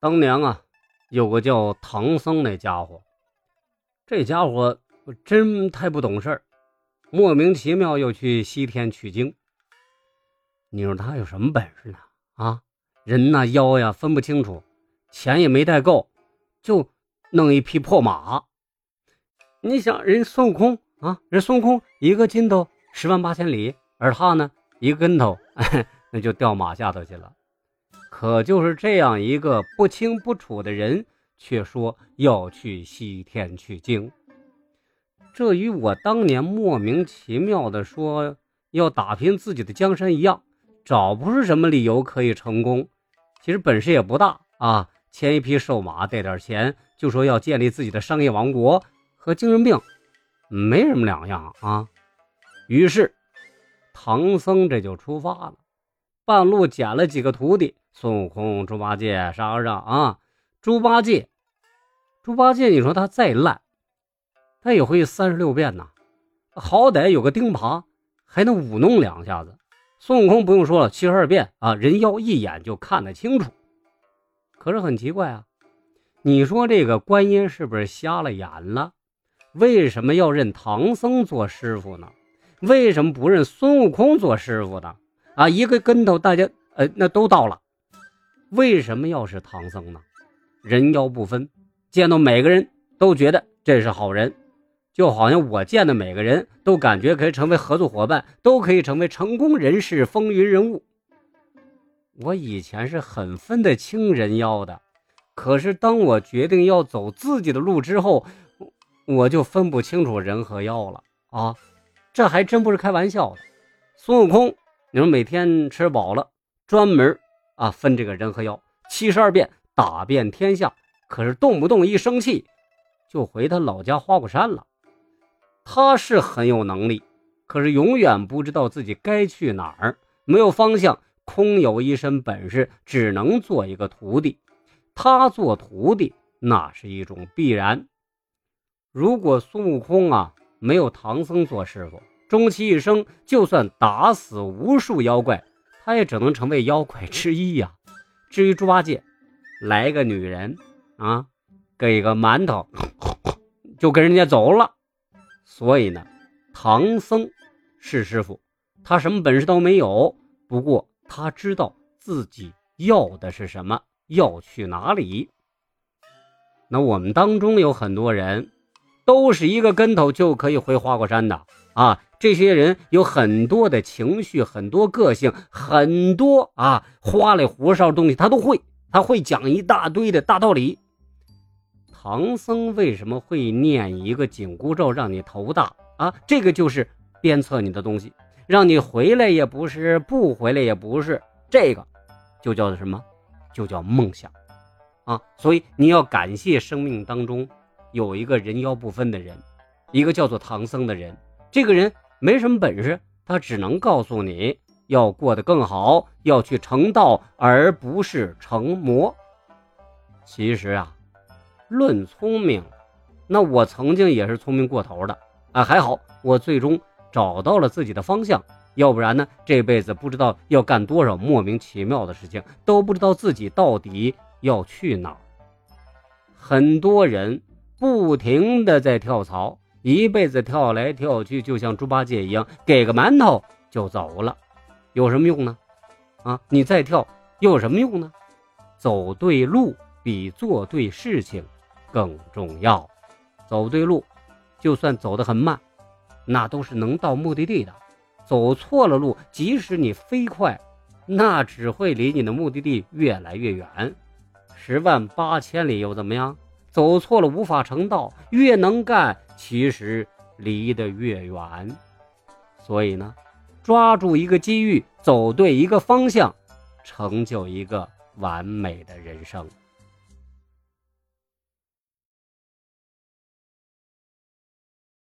当年啊，有个叫唐僧那家伙，这家伙真太不懂事儿，莫名其妙又去西天取经。你说他有什么本事呢？啊，人呐腰呀分不清楚，钱也没带够，就弄一匹破马。你想人孙悟空啊，人孙悟空一个筋斗十万八千里，而他呢一个跟头，那就掉马下头去了。可就是这样一个不清不楚的人，却说要去西天取经，这与我当年莫名其妙的说要打拼自己的江山一样，找不出什么理由可以成功。其实本事也不大啊，牵一匹瘦马，带点钱，就说要建立自己的商业王国，和精神病没什么两样啊。于是唐僧这就出发了，半路捡了几个徒弟。孙悟空、猪八戒、沙和尚啊，猪八戒，猪八戒，你说他再烂，他也会三十六变呐，好歹有个钉耙，还能舞弄两下子。孙悟空不用说了，七十二变啊，人妖一眼就看得清楚。可是很奇怪啊，你说这个观音是不是瞎了眼了？为什么要认唐僧做师傅呢？为什么不认孙悟空做师傅呢？啊，一个跟头，大家呃，那都到了。为什么要是唐僧呢？人妖不分，见到每个人都觉得这是好人，就好像我见的每个人都感觉可以成为合作伙伴，都可以成为成功人士、风云人物。我以前是很分得清人妖的，可是当我决定要走自己的路之后，我就分不清楚人和妖了啊！这还真不是开玩笑的。孙悟空，你说每天吃饱了，专门。啊，分这个人和妖，七十二变打遍天下，可是动不动一生气，就回他老家花果山了。他是很有能力，可是永远不知道自己该去哪儿，没有方向，空有一身本事，只能做一个徒弟。他做徒弟那是一种必然。如果孙悟空啊没有唐僧做师傅，终其一生，就算打死无数妖怪。他也只能成为妖怪之一呀。至于猪八戒，来个女人啊，给个馒头，就跟人家走了。所以呢，唐僧是师傅，他什么本事都没有，不过他知道自己要的是什么，要去哪里。那我们当中有很多人，都是一个跟头就可以回花果山的啊。这些人有很多的情绪，很多个性，很多啊花里胡哨的东西，他都会。他会讲一大堆的大道理。唐僧为什么会念一个紧箍咒让你头大啊？这个就是鞭策你的东西，让你回来也不是，不回来也不是，这个就叫做什么？就叫梦想啊！所以你要感谢生命当中有一个人妖不分的人，一个叫做唐僧的人，这个人。没什么本事，他只能告诉你要过得更好，要去成道，而不是成魔。其实啊，论聪明，那我曾经也是聪明过头的啊。还好我最终找到了自己的方向，要不然呢，这辈子不知道要干多少莫名其妙的事情，都不知道自己到底要去哪。很多人不停的在跳槽。一辈子跳来跳去，就像猪八戒一样，给个馒头就走了，有什么用呢？啊，你再跳又有什么用呢？走对路比做对事情更重要。走对路，就算走得很慢，那都是能到目的地的。走错了路，即使你飞快，那只会离你的目的地越来越远。十万八千里又怎么样？走错了无法成道，越能干。其实离得越远，所以呢，抓住一个机遇，走对一个方向，成就一个完美的人生。